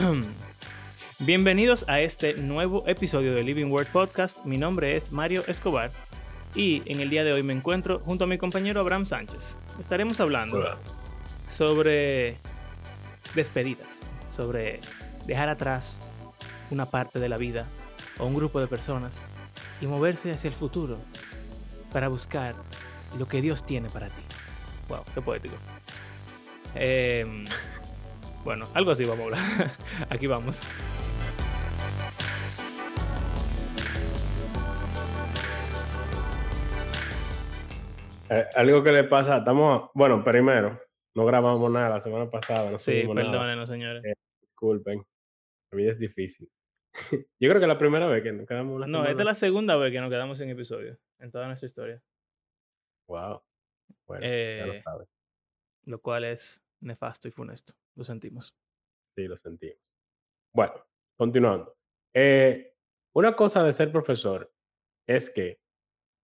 Bienvenidos a este nuevo episodio de Living Word Podcast. Mi nombre es Mario Escobar y en el día de hoy me encuentro junto a mi compañero Abraham Sánchez. Estaremos hablando Hola. sobre despedidas, sobre dejar atrás una parte de la vida o un grupo de personas y moverse hacia el futuro para buscar lo que Dios tiene para ti. Wow, qué poético. Em, bueno, algo así vamos a hablar. Aquí vamos. Eh, algo que le pasa, estamos, bueno, primero, no grabamos nada la semana pasada, no Sí, perdónenos, señores. Eh, Disculpen, la vida es difícil. Yo creo que la primera vez que nos quedamos una No, semana. esta es la segunda vez que nos quedamos sin episodio en toda nuestra historia, Wow. Bueno, ya Eh, lo sabes, lo cual es nefasto y funesto. Lo sentimos. sí, lo sentimos. Bueno, continuando. Eh, una cosa de ser profesor es que,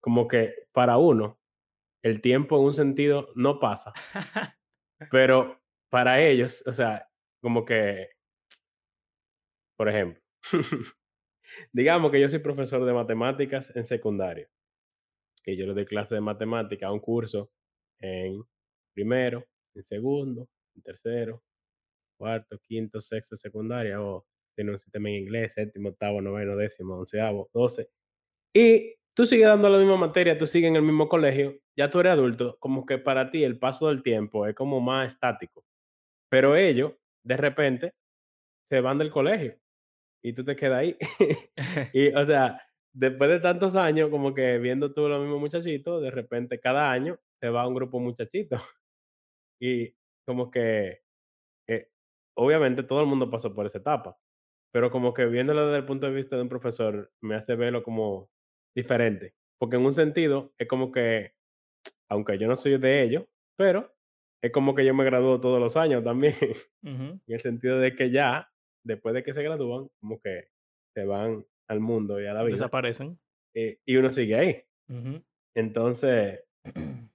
como que para uno, el tiempo en un sentido no pasa, pero para ellos, o sea, como que, por ejemplo, digamos que yo soy profesor de matemáticas en secundaria y yo le doy clase de matemáticas a un curso en primero, en segundo, en tercero, cuarto, quinto, sexto, secundaria, o tiene un sistema en inglés, séptimo, octavo, noveno, décimo, onceavo, doce. Y tú sigues dando la misma materia, tú sigues en el mismo colegio, ya tú eres adulto, como que para ti el paso del tiempo es como más estático. Pero ellos, de repente, se van del colegio y tú te quedas ahí. y, o sea, después de tantos años, como que viendo tú los mismos muchachitos, de repente cada año se va un grupo de muchachitos. y como que, obviamente todo el mundo pasó por esa etapa, pero como que viéndolo desde el punto de vista de un profesor, me hace verlo como diferente. Porque en un sentido, es como que, aunque yo no soy de ellos, pero es como que yo me gradúo todos los años también. En el sentido de que ya, después de que se gradúan, como que se van al mundo y a la vida. Desaparecen. y uno sigue ahí. Entonces,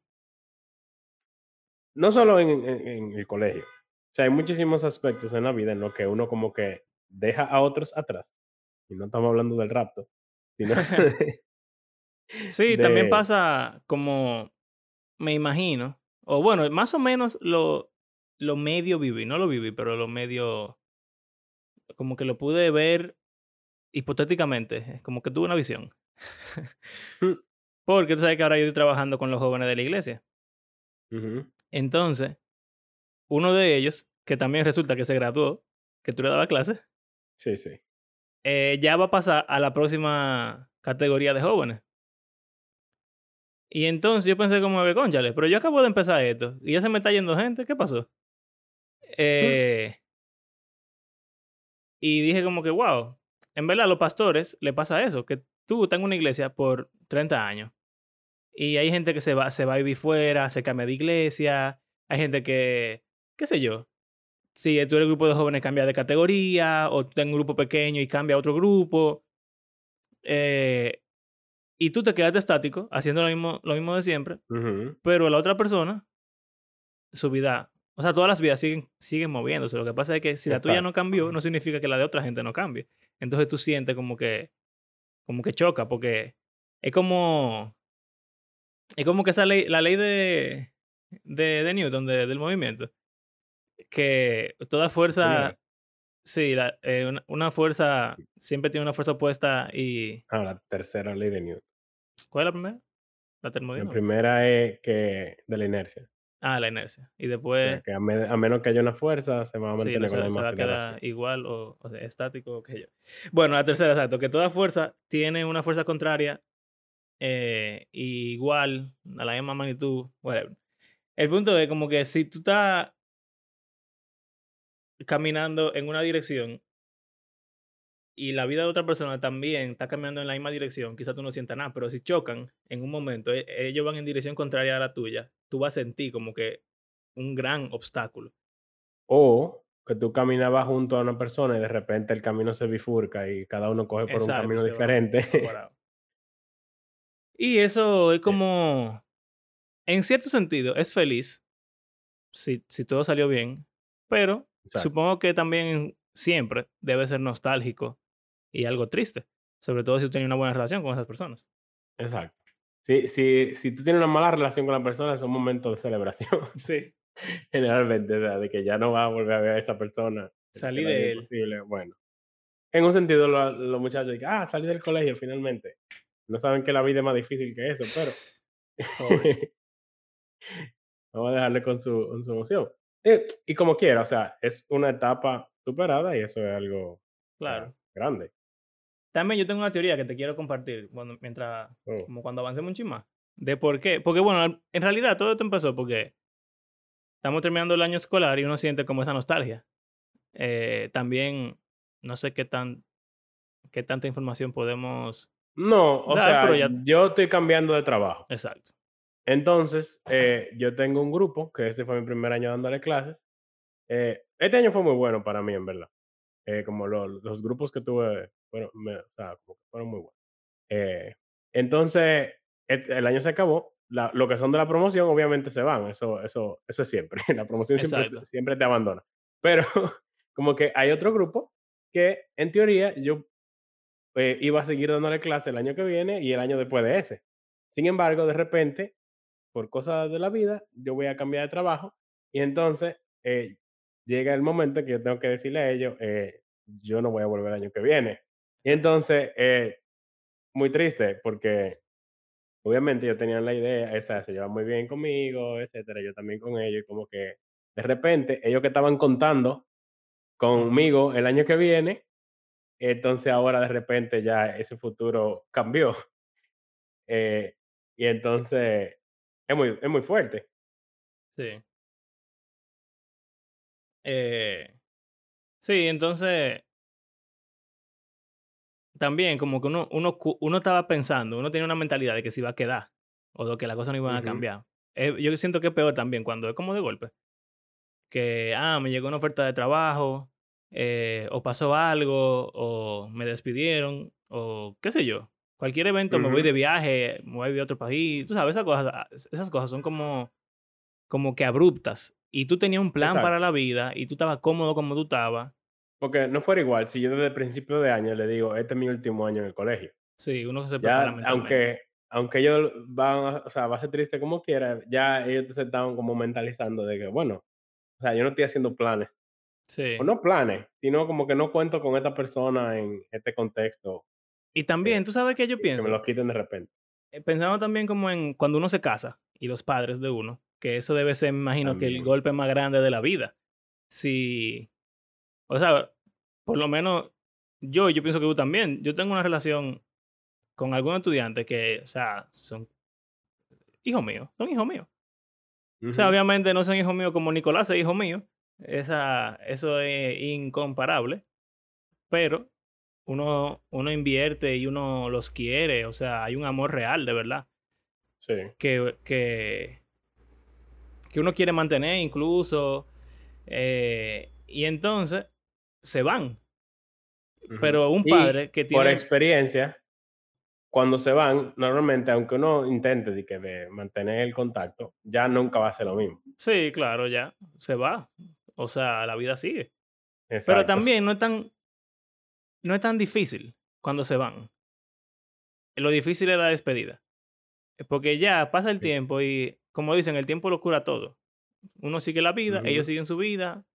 no solo en, en- en el colegio. O sea, hay muchísimos aspectos en la vida en los que uno como que deja a otros atrás. Y no estamos hablando del rapto, sino de- Sí, también pasa como, me imagino, o bueno, más o menos lo, lo medio viví, no lo viví, pero lo medio, como que lo pude ver hipotéticamente, como que tuve una visión. Mm. Porque tú sabes que ahora yo estoy trabajando con los jóvenes de la iglesia. Entonces, uno de ellos, que también resulta que se graduó, que tú le dabas clases, Sí, sí. eh, ya va a pasar a la próxima categoría de jóvenes. Y entonces yo pensé como que, conchale, pero yo acabo de empezar esto y ya se me está yendo gente, ¿qué pasó? Eh, y dije como que, wow, en verdad a los pastores le pasa eso, que tú estás en una iglesia por 30 años y hay gente que se va, se va a vivir fuera, se cambia de iglesia, hay gente que, qué sé yo, si tú eres grupo de jóvenes cambia de categoría o tú un grupo pequeño y cambia a otro grupo. eh, y tú te quedaste estático haciendo lo mismo, lo mismo de siempre, Ujú, pero la otra persona, su vida, o sea, todas las vidas siguen, siguen moviéndose. Lo que pasa es que si la tuya no cambió, no significa que la de otra gente no cambie. Entonces tú sientes como que, como que choca, porque es como, es como que esa ley, la ley de, de, de Newton, de- del movimiento, que toda fuerza, sí, la- eh, una, una fuerza siempre tiene una fuerza opuesta y, Ah, la tercera ley de Newton. ¿cuál es la primera? La La termodinámica. primera es que de la inercia. Ah, la inercia. Y o sea, después... que a, me- a menos que haya una fuerza, se va a Sí, mantener no con se, la se va a igual o, o sea, estático o qué sé yo. Bueno, la tercera, exacto, que toda fuerza tiene una fuerza contraria eh, igual a la misma magnitud, whatever. El punto es como que si tú estás caminando en una dirección y la vida de otra persona también está caminando en la misma dirección, quizás tú no sientas nada, pero si chocan en un momento, e- ellos van en dirección contraria a la tuya, tú vas a sentir como que un gran obstáculo. O que tú caminabas junto a una persona y de repente el camino se bifurca y cada uno coge por Exacto, un camino diferente. Y eso es como, en cierto sentido, es feliz si, si todo salió bien, pero Exacto. supongo que también siempre debe ser nostálgico y algo triste. Sobre todo si tú tienes una buena relación con esas personas. Exacto. Si, si, si tú tienes una mala relación con la persona, es un momento de celebración. Sí. Generalmente, de que ya no vas a volver a ver a esa persona. Salí de él. Bueno, en un sentido, lo- los muchachos dicen, ah, salí del colegio finalmente. No saben que la vida es más difícil que eso, pero vamos a dejarle con su, con su emoción. Eh, y como quiera, o sea, es una etapa superada y eso es algo Claro. grande. También yo tengo una teoría que te quiero compartir cuando, mientras, Oh, como cuando avancemos un chin más. De por qué. Porque bueno, en realidad todo esto empezó porque estamos terminando el año escolar y uno siente como esa nostalgia. Eh, también, no sé qué tan, qué tanta información podemos... No, o Dar, sea, pero ya- yo estoy cambiando de trabajo. Exacto. Entonces, eh, yo tengo un grupo, que este fue mi primer año dándole clases. Eh, este año fue muy bueno para mí, en verdad. Eh, como lo- los grupos que tuve, fueron, me- o sea, como que fueron muy buenos. Entonces, el año se acabó. La- lo que son de la promoción, obviamente se van. Eso, eso, eso es siempre. La promoción siempre, te abandona. Pero, como que hay otro grupo que, en teoría, yo eh, iba a seguir dándole clase el año que viene y el año después de ese. Sin embargo, de repente, por cosas de la vida, yo voy a cambiar de trabajo y entonces eh, llega el momento que yo tengo que decirle a ellos, eh, yo no voy a volver el año que viene. Y entonces, eh, muy triste porque obviamente ellos tenían la idea, esa, se llevan muy bien conmigo, etcétera, yo también con ellos, y como que de repente ellos que estaban contando conmigo el año que viene, entonces ahora de repente ya ese futuro cambió. Eh, y entonces es muy, es muy fuerte. Sí. Eh, sí, entonces también como que uno, uno, uno estaba pensando, uno tenía una mentalidad de que se iba a quedar o de que las cosas no iban a cambiar. Eh, yo siento que es peor también cuando es como de golpe. Que, ah, me llegó una oferta de trabajo, eh, o pasó algo, o me despidieron, o qué sé yo. Cualquier evento, me voy de viaje, me voy a otro país. Tú sabes, esas cosas, ah, esas cosas son como, como que abruptas. Y tú tenías un plan para Exacto. la vida y tú estabas cómodo como tú estabas. Porque no fuera igual si yo desde el principio de año le digo, este es mi último año en el colegio. Sí, uno se Ya, prepara mentalmente. aunque, aunque ellos van, a- o sea, va a ser triste como quiera, ya ellos se estaban como mentalizando de que, bueno, o sea, yo no estoy haciendo planes. Sí. O no planes, sino como que no cuento con esta persona en este contexto, Y también, ¿tú sabes qué yo y que me pienso? lo quiten de repente. Eh, Pensando también como en cuando uno se casa y los padres de uno, que eso debe ser, me imagino, que el golpe más grande de la vida. Si, o sea, por lo menos yo, yo pienso que tú también, yo tengo una relación con algunos estudiantes que, o sea, son hijos míos, son hijos míos. O sea, obviamente no son hijos míos como Nicolás es hijo mío, esa, eso es incomparable, pero uno, uno invierte y uno los quiere, o sea, hay un amor real, de verdad. Sí. que, que, que uno quiere mantener incluso. eh, y entonces se van. Pero un Y padre que por tiene... experiencia, cuando se van, normalmente, aunque uno intente de, que de mantener el contacto, ya nunca va a ser lo mismo. Sí, claro, ya se va. O sea, la vida sigue. Pero Exacto. también no es tan, no es tan difícil cuando se van. Lo difícil es la despedida. Porque ya pasa el Sí, tiempo y, como dicen, el tiempo lo cura todo. Uno sigue la vida, ellos siguen su vida.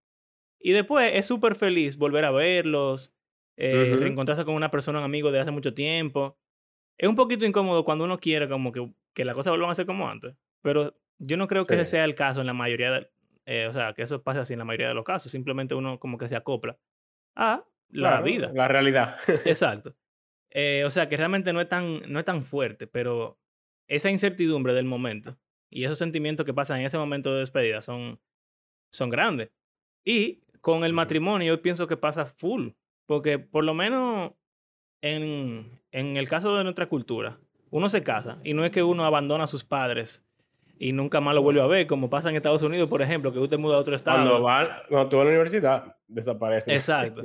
Y después es súper feliz volver a verlos, eh, Ujú. reencontrarse con una persona, un amigo de hace mucho tiempo. Es un poquito incómodo cuando uno quiere como que, que las cosas vuelvan a ser como antes. Pero yo no creo que ese sea el caso en la mayoría de... eh, o sea, que eso pase así en la mayoría de los casos. Simplemente uno como que se acopla a la Claro, vida. la realidad. Exacto. Eh, o sea, que realmente no es, tan, no es tan fuerte, pero esa incertidumbre del momento y esos sentimientos que pasan en ese momento de despedida son, son grandes. Y con el matrimonio yo pienso que pasa full, porque por lo menos en, en el caso de nuestra cultura, uno se casa y no es que uno abandona a sus padres y nunca más lo vuelve a ver, como pasa en Estados Unidos, por ejemplo, que usted muda a otro Cuando, estado. va, cuando tú vas a la universidad, desaparecen. Exacto.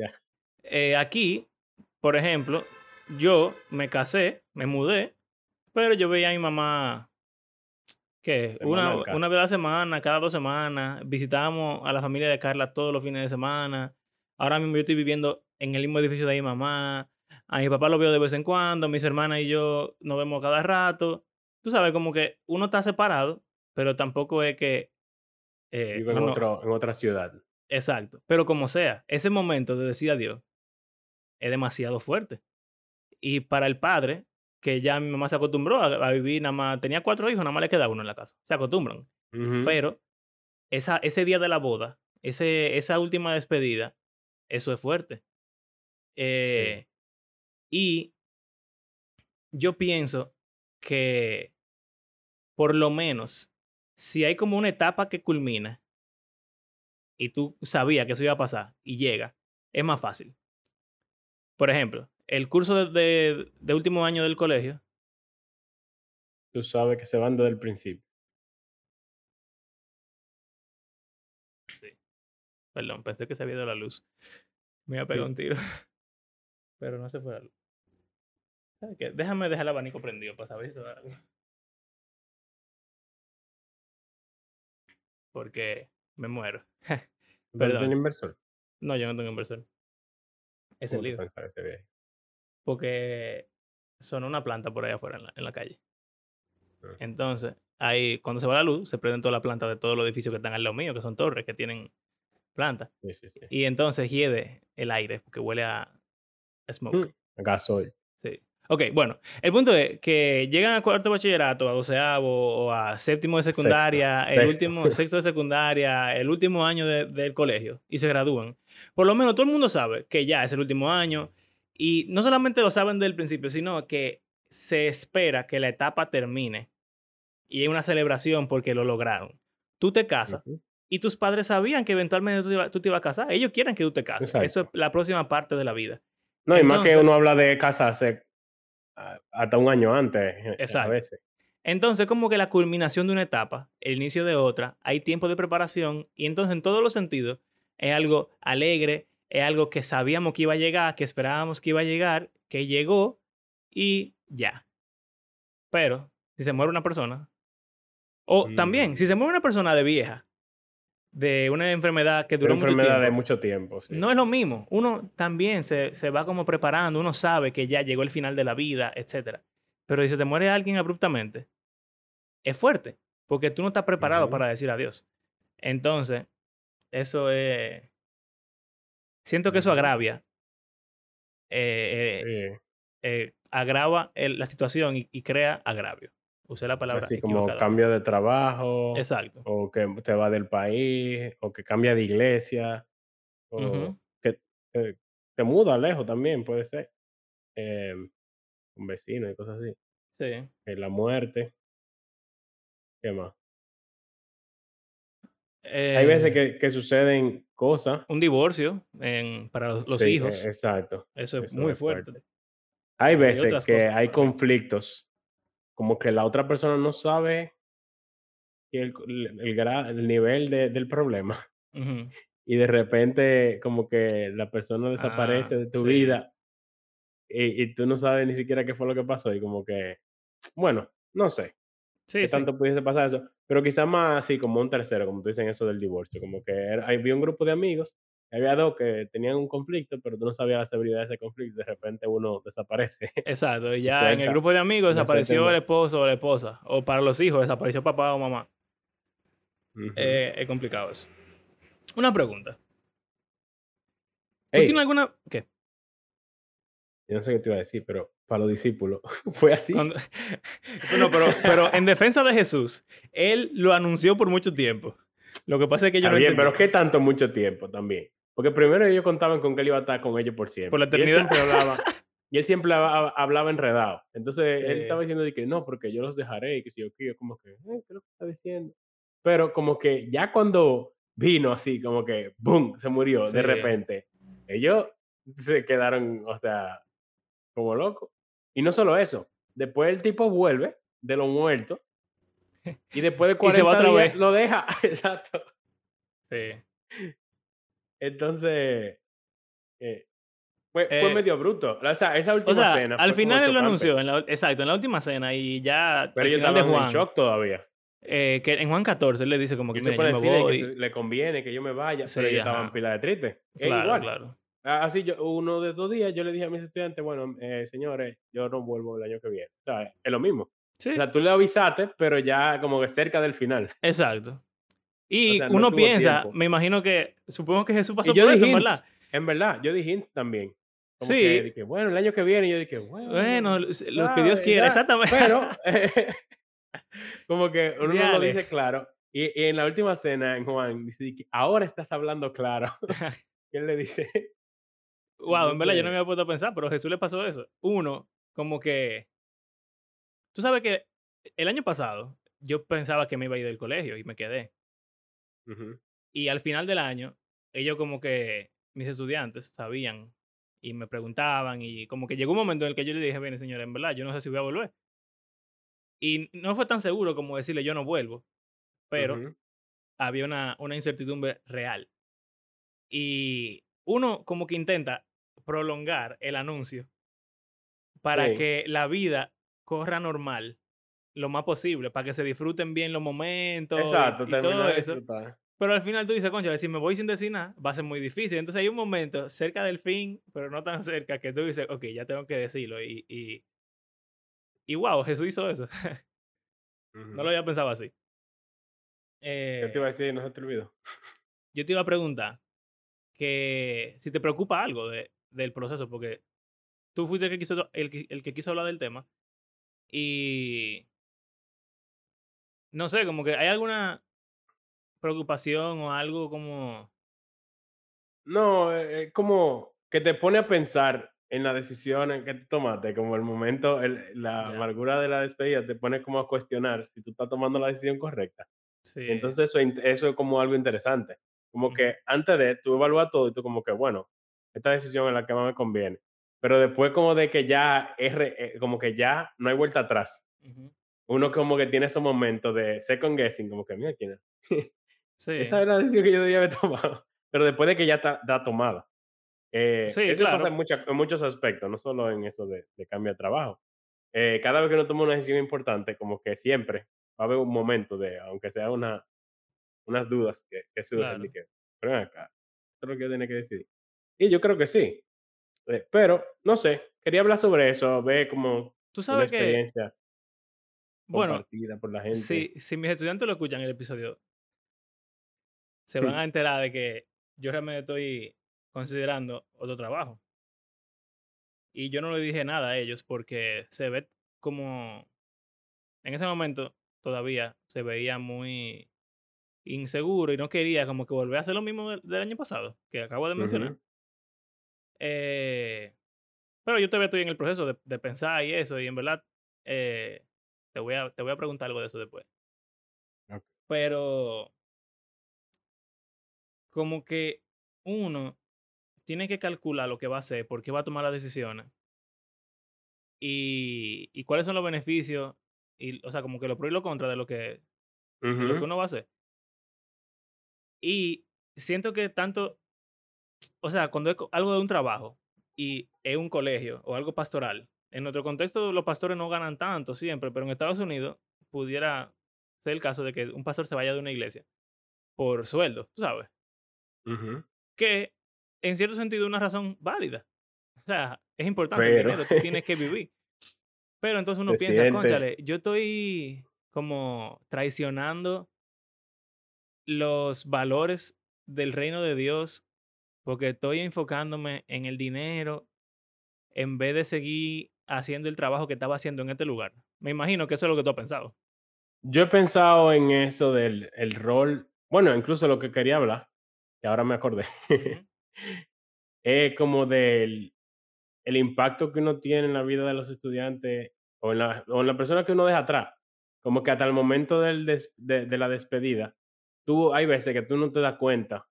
Eh, aquí, por ejemplo, yo me casé, me mudé, pero yo veía a mi mamá que una, una vez a la semana, cada dos semanas, visitábamos a la familia de Carla todos los fines de semana. Ahora mismo yo estoy viviendo en el mismo edificio de mi mamá. A mi papá lo veo de vez en cuando. Mis hermanas y yo nos vemos cada rato. Tú sabes, como que uno está separado, pero tampoco es que... eh, Vive en, uno- en otra ciudad. Exacto. Pero como sea, ese momento de decir adiós es demasiado fuerte. Y para el padre, que ya mi mamá se acostumbró a, a vivir, nada más, tenía cuatro hijos, nada más le quedaba uno en la casa. Se acostumbran. Pero esa, ese día de la boda, ese, esa última despedida, eso es fuerte. Eh, Y yo pienso que por lo menos, si hay como una etapa que culmina y tú sabías que eso iba a pasar y llega, es más fácil. Por ejemplo, el curso de, de- de último año del colegio, Tú sabes que se van desde el principio. sí. Perdón, pensé que se había ido la luz. Me iba a pegar Sí. un tiro. Pero no se fue la luz. ¿Sabes qué? Déjame dejar el abanico prendido para saber si se va la luz. Porque me muero. ¿Tú Perdón. tienes inversor? No, yo no tengo inversor. Es el ¿Cómo tú lío. ese viaje? Porque sonó una planta por ahí afuera en la, en la calle. Ah. Entonces, ahí, cuando se va la luz, se prenden todas las plantas de todos los edificios que están al lado mío, que son torres, que tienen plantas. Sí, sí, sí. Y entonces hiede el aire, porque huele a a smoke. Mm, Gasoil. Sí. Ok, bueno, el punto es que llegan a cuarto de bachillerato, a doceavo o a séptimo de secundaria, el sexto. último, sexto de secundaria, el último año de- del colegio y se gradúan. Por lo menos todo el mundo sabe que ya es el último año y no solamente lo saben del principio, sino que se espera que la etapa termine y hay una celebración porque lo lograron. Tú te casas y tus padres sabían que eventualmente tú te, iba- tú te ibas a casar. Ellos quieren que tú te cases. Eso es la próxima parte de la vida. No, y más que Entonces- uno habla de casarse ah, hasta un año antes, eh, a Exacto. veces. Entonces, como que la culminación de una etapa, el inicio de otra, hay tiempo de preparación y entonces en todos los sentidos es algo alegre, es algo que sabíamos que iba a llegar, que esperábamos que iba a llegar, que llegó y ya. Pero si se muere una persona, o también, si se muere una persona de vieja, de una enfermedad que duró Una mucho enfermedad de tiempo, mucho tiempo. sí. no es lo mismo. Uno también se, se va como preparando, uno sabe que ya llegó el final de la vida, etc. Pero si se te muere alguien abruptamente, es fuerte, porque tú no estás preparado para decir adiós. Entonces, eso es... Siento que eso agravia. eh, eh, Sí. eh, agrava el- la situación y, y crea agravio. Usé la palabra Así como cambio de trabajo, Exacto. o que te va del país, o que cambia de iglesia, o que te, muda lejos también, puede ser. Em, un vecino y cosas así. Sí. La muerte. ¿Qué más? Hay veces Eh, que, que suceden cosas. Un divorcio en- para los, los Sí, hijos. exacto. Eso es eso muy es fuerte. fuerte. Hay veces otras que cosas hay conflictos, como que la otra persona no sabe el, el- el nivel de- del problema Ujú. y de repente como que la persona desaparece Ah, de tu sí. vida y, y tú no sabes ni siquiera qué fue lo que pasó y como que, bueno, no sé Sí, qué sí. tanto pudiese pasar eso, pero quizás más así como un tercero, como tú dicen eso del divorcio, como que era- había un grupo de amigos, había dos que tenían un conflicto, pero tú no sabías la severidad de ese conflicto, de repente uno desaparece. Exacto. Y ya en el grupo de amigos desapareció el esposo o la esposa. O para los hijos desapareció papá o mamá. Eh, es complicado eso. Una pregunta. ¿Tú tienes alguna... ¿Qué? Yo no sé qué te iba a decir, pero para los discípulos fue así. Cuando- No, pero, pero en defensa de Jesús, él lo anunció por mucho tiempo. Lo que pasa es que yo Está no bien, entendí. pero ¿qué tanto mucho tiempo también? Porque primero ellos contaban con que él iba a estar con ellos por siempre. Por la Y él eternidad. siempre hablaba, y él siempre haba- hablaba enredado. Entonces él Sí. estaba diciendo de que no, porque yo los dejaré y que si yo quiero, como que, eh, ¿qué es lo que está diciendo? Pero como que ya cuando vino así, como que, ¡boom!, se murió Sí. de repente. Ellos se quedaron, o sea, como locos. Y no solo eso, después el tipo vuelve de los muertos y después de Y se 40 va otra días vez. lo deja. Exacto. Sí. Entonces, eh, fue, fue Eh, medio bruto. O sea, esa última O sea, cena. al final él lo anunció, en la- exacto, en la última cena y ya Pero ellos final de estaban en Juan. shock todavía. Eh, que en Juan 14 él le dice como Y que: él se "Mira, yo me que voy". se le conviene que yo me vaya, pero Sí, ellos estaban ajá. pila de tristes. Es Claro, igual. claro. Así yo uno de estos días yo le dije a mis estudiantes: "Bueno, eh, señores, yo no vuelvo el año que viene", ¿sabes? Es lo mismo. O Sí, sea, tú le avisaste, pero ya como que cerca del final. exacto. O Y sea, no uno piensa, tiempo. me imagino que supongo que Jesús Y pasó yo por eso, hints, verdad. en verdad, yo di hints también. Como que Sí, dije: "Bueno, el año que viene", y yo dije: bueno, "Bueno, lo lo que Dios ¿sabes?", quiera, exactamente. Pero como que uno no lo dice claro. Y y en la última cena, en Juan, dice que: "Ahora estás hablando claro". Y él le dice Guau, en verdad yo no me había puesto a pensar, pero a Jesús le pasó eso. Uno, como que tú sabes que el año pasado yo pensaba que me iba a ir del colegio y me quedé. ujú, Y al final del año, ellos como que, mis estudiantes sabían y me preguntaban y como que llegó un momento en el que yo le dije, mire señora, en verdad, yo no sé si voy a volver. Y no fue tan seguro como decirle yo no vuelvo, pero ujú. había una, una incertidumbre real. Y uno como que intenta prolongar el anuncio para Sí, que la vida corra normal lo más posible, para que se disfruten bien los momentos y, exacto, y todo terminar de eso. Pero al final tú dices, concha, si me voy sin decir nada, va a ser muy difícil. Entonces hay un momento cerca del fin, pero no tan cerca, que tú dices, ok, ya tengo que decirlo. Y, y, y wow, Jesús hizo eso. no lo había pensado así. ¿Qué te iba Eh, a decir? No se te olvidó. yo te iba a preguntar que si te preocupa algo de, del proceso, porque tú fuiste el que, quiso, el, el que quiso hablar del tema. Y no sé, como que hay alguna preocupación o algo como... No, es como que te pone a pensar en las decisiones que tú tomaste, como el momento, el la amargura de la despedida te pone como a cuestionar si tú estás tomando la decisión correcta. Sí. entonces eso eso es como algo interesante. Como que antes de, tú evalúas todo y tú como que, bueno, esta decisión es la que más me conviene. Pero después como de que ya es re eh, como que ya no hay vuelta atrás. ujú. Uno como que tiene esos momentos de second guessing, como que, mira, esa Sí, es la decisión que yo debía haber tomado. Pero después de que ya está está tomada. Eh, sí, eso pasa claro. en, mucha- en muchos aspectos, no solo en eso de, de cambio de trabajo. Eh, cada vez que uno toma una decisión importante, como que siempre va a haber un momento de, aunque sea una, unas dudas que, que de Claro. que, pero acá, esto es lo que yo tenía que decidir. Y yo creo que sí, eh, pero no sé, quería hablar sobre eso, ver como Tú una sabes que, experiencia bueno, compartida por la gente. si, si mis estudiantes lo escuchan el episodio, se van a enterar de que yo realmente estoy considerando otro trabajo. Y yo no le dije nada a ellos porque se ve como, en ese momento todavía se veía muy inseguro y no quería como que volver a hacer lo mismo del, del año pasado, que acabo de mencionar. Eh, pero yo todavía estoy en el proceso de, de pensar y eso, y en verdad eh, te, voy a, te voy a preguntar algo de eso después. Pero como que uno tiene que calcular lo que va a hacer, por qué va a tomar las decisiones y, y cuáles son los beneficios, y, o sea, como que lo pro y lo contra de lo que, de lo que uno va a hacer. Y siento que tanto, o sea, cuando es algo de un trabajo y es un colegio o algo pastoral, en nuestro contexto los pastores no ganan tanto siempre, pero en Estados Unidos pudiera ser el caso de que un pastor se vaya de una iglesia por sueldo, tú sabes, ujú. que en cierto sentido es una razón válida. O sea, es importante el Pero dinero, tú tienes que vivir. Pero entonces uno piensa, siente, cónchale, yo estoy como traicionando los valores del reino de Dios porque estoy enfocándome en el dinero en vez de seguir haciendo el trabajo que estaba haciendo en este lugar. Me imagino que eso es lo que tú has pensado. Yo he pensado en eso del el rol, bueno, incluso lo que quería hablar, que ahora me acordé, es como del el impacto que uno tiene en la vida de los estudiantes o en la o en la persona que uno deja atrás. Como que hasta el momento del des de de la despedida, tú hay veces que tú no te das cuenta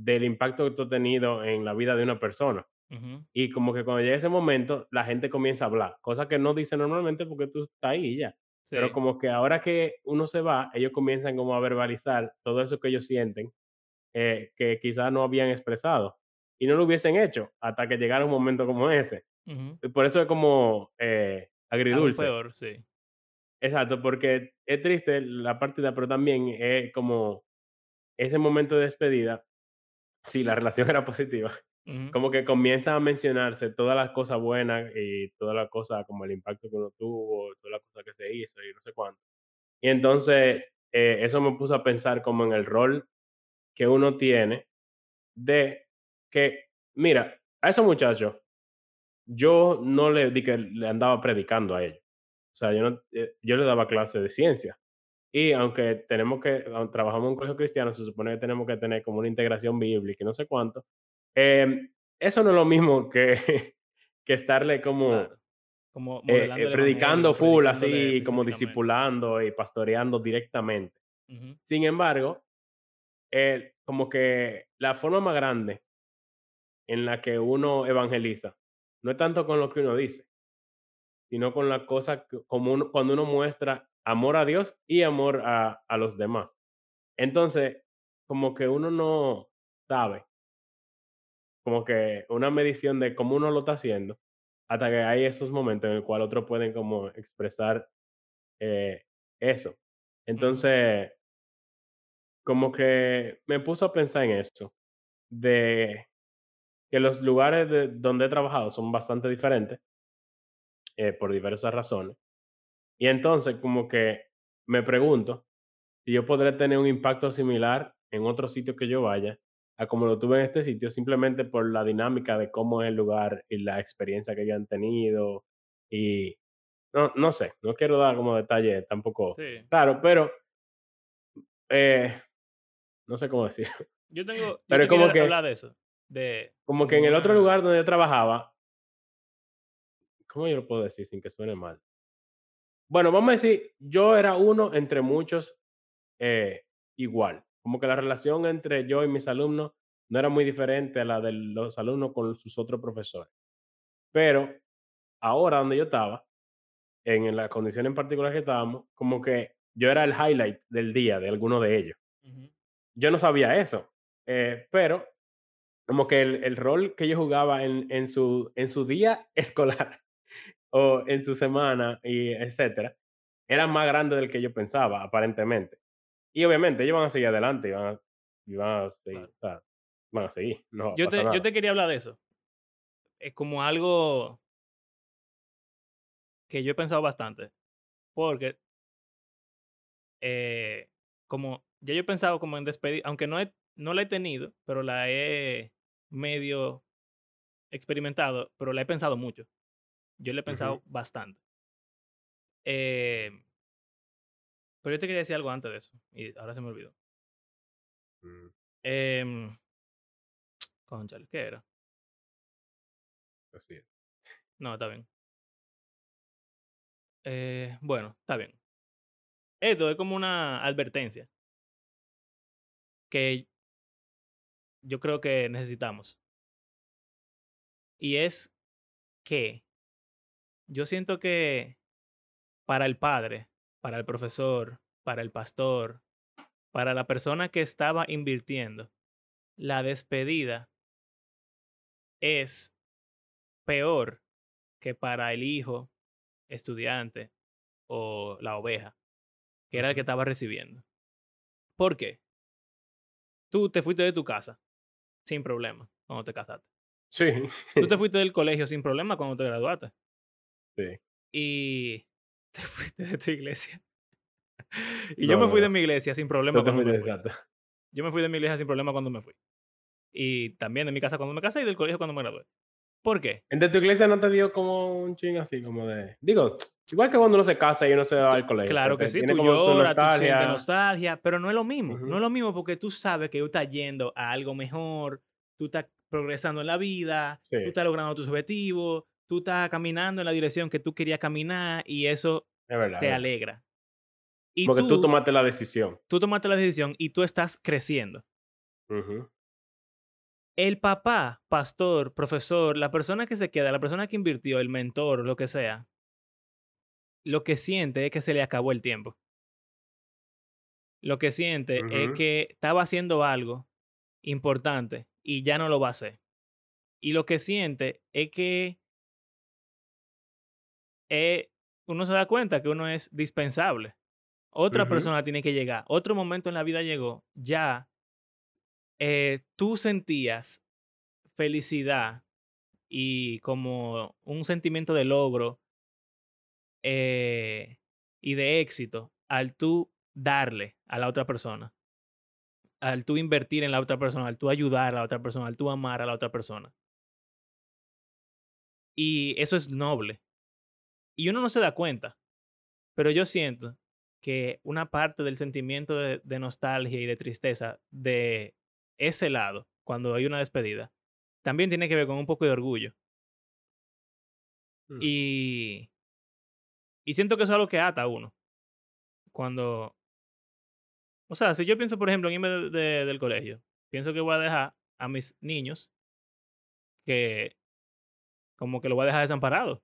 del impacto que tú has tenido en la vida de una persona. Y como que cuando llega ese momento, la gente comienza a hablar, cosa que no dice normalmente porque tú estás ahí y ya. Pero como que ahora que uno se va, ellos comienzan como a verbalizar todo eso que ellos sienten, eh, que quizás no habían expresado y no lo hubiesen hecho hasta que llegara un momento como ese. Y por eso es como eh, agridulce. peor, sí. exacto, porque es triste la partida, pero también es como ese momento de despedida, si la relación era positiva, como que comienza a mencionarse todas las cosas buenas y todas las cosas como el impacto que uno tuvo, todas las cosas que se hizo y no sé cuánto. Y entonces, eh, eso me puso a pensar como en el rol que uno tiene de que, mira, a esos muchachos, yo no le di que le andaba predicando a ellos. O sea, yo no, eh, yo le daba clases de ciencia. Y aunque tenemos que, trabajamos en un colegio cristiano, se supone que tenemos que tener como una integración bíblica y no sé cuánto. em, eso no es lo mismo que, que estarle como. Como eh, eh, predicando full, así como discipulando y pastoreando directamente. Ujú, Sin embargo, eh, como que la forma más grande en la que uno evangeliza no es tanto con lo que uno dice, sino con la cosa como uno, cuando uno muestra amor a Dios y amor a, a los demás. Entonces, como que uno no sabe, como que una medición de cómo uno lo está haciendo, hasta que hay esos momentos en el cual otros pueden como expresar eh, eso. Entonces, como que me puso a pensar en eso, de que los lugares de donde he trabajado son bastante diferentes eh, por diversas razones. Y entonces, como que me pregunto si yo podré tener un impacto similar en otro sitio que yo vaya, a como lo tuve en este sitio, simplemente por la dinámica de cómo es el lugar y la experiencia que ellos han tenido. Y no, no sé, no quiero dar como detalle tampoco Sí. claro, pero eh, no sé cómo decir. Yo tengo, yo Pero te como que, hablar de eso, de como que en el otro lugar donde yo trabajaba, ¿cómo yo lo puedo decir sin que suene mal? Bueno, vamos a decir, yo era uno entre muchos eh, igual. Como que la relación entre yo y mis alumnos no era muy diferente a la de los alumnos con sus otros profesores. Pero ahora donde yo estaba, en la condición en particular que estábamos, como que yo era el highlight del día de alguno de ellos. Yo no sabía eso, eh, pero como que el, el rol que yo jugaba en, en, su, en su día escolar o en su semana y etcétera, era más grande del que yo pensaba, aparentemente. Y obviamente ellos van a seguir adelante y van a, y van a seguir, claro. o sea, van a seguir, no Yo te, yo te quería hablar de eso. Es como algo que yo he pensado bastante. Porque, eh, como ya yo he pensado como en despedir, aunque no, he, no la he tenido, pero la he medio experimentado, pero la he pensado mucho. Yo la he pensado bastante. Eh, pero yo te quería decir algo antes de eso. Y ahora se me olvidó. mm, Eh, ¿qué era? así es. No, está bien. Eh, bueno, está bien. Esto es como una advertencia que yo creo que necesitamos. Y es que yo siento que para el padre, para el profesor, para el pastor, para la persona que estaba invirtiendo, la despedida es peor que para el hijo, estudiante o la oveja, que era el que estaba recibiendo. ¿Por qué? Tú te fuiste de tu casa sin problema cuando te casaste. Sí, Tú te fuiste del colegio sin problema cuando te graduaste. Sí. Y te fuiste de tu iglesia. Y yo No, me no, fui de no. mi iglesia sin problema cuando me fui. Yo me fui de mi iglesia sin problema cuando me fui. Y también de mi casa cuando me casé y del colegio cuando me gradué. ¿Por qué? ¿En de tu iglesia no te dio como un ching así, como de... Digo, igual que cuando uno se casa y uno se va al colegio, claro que sí, tú como tú nostalgia. nostalgia, pero no es lo mismo. No Ujú, es lo mismo porque tú sabes que tú estás yendo a algo mejor, tú estás progresando en la vida, Sí, tú es estás logrando tus objetivos, tú estás caminando en la dirección que tú querías caminar y eso verdad, te es alegra. Y Como que tú tú, tomaste la decisión. tú tomaste la decisión y tú estás creciendo. El papá, pastor, profesor, la persona que se queda, la persona que invirtió, el mentor, lo que sea, lo que siente es que se le acabó el tiempo. Lo que siente es que estaba haciendo algo importante y ya no lo va a hacer. Y lo que siente es que es uno se da cuenta que uno es dispensable. Otra persona tiene que llegar. Otro momento en la vida llegó. Ya eh, tú sentías felicidad y como un sentimiento de logro eh, y de éxito al tú darle a la otra persona, al tú invertir en la otra persona, al tú ayudar a la otra persona, al tú amar a la otra persona. Y eso es noble. Y uno no se da cuenta, pero yo siento que una parte del sentimiento de, de nostalgia y de tristeza de ese lado, cuando hay una despedida, también tiene que ver con un poco de orgullo. Mm. Y, y siento que eso es algo que ata a uno. Cuando, o sea, si yo pienso, por ejemplo, en irme de- de- del colegio, pienso que voy a dejar a mis niños que como que lo voy a dejar desamparado.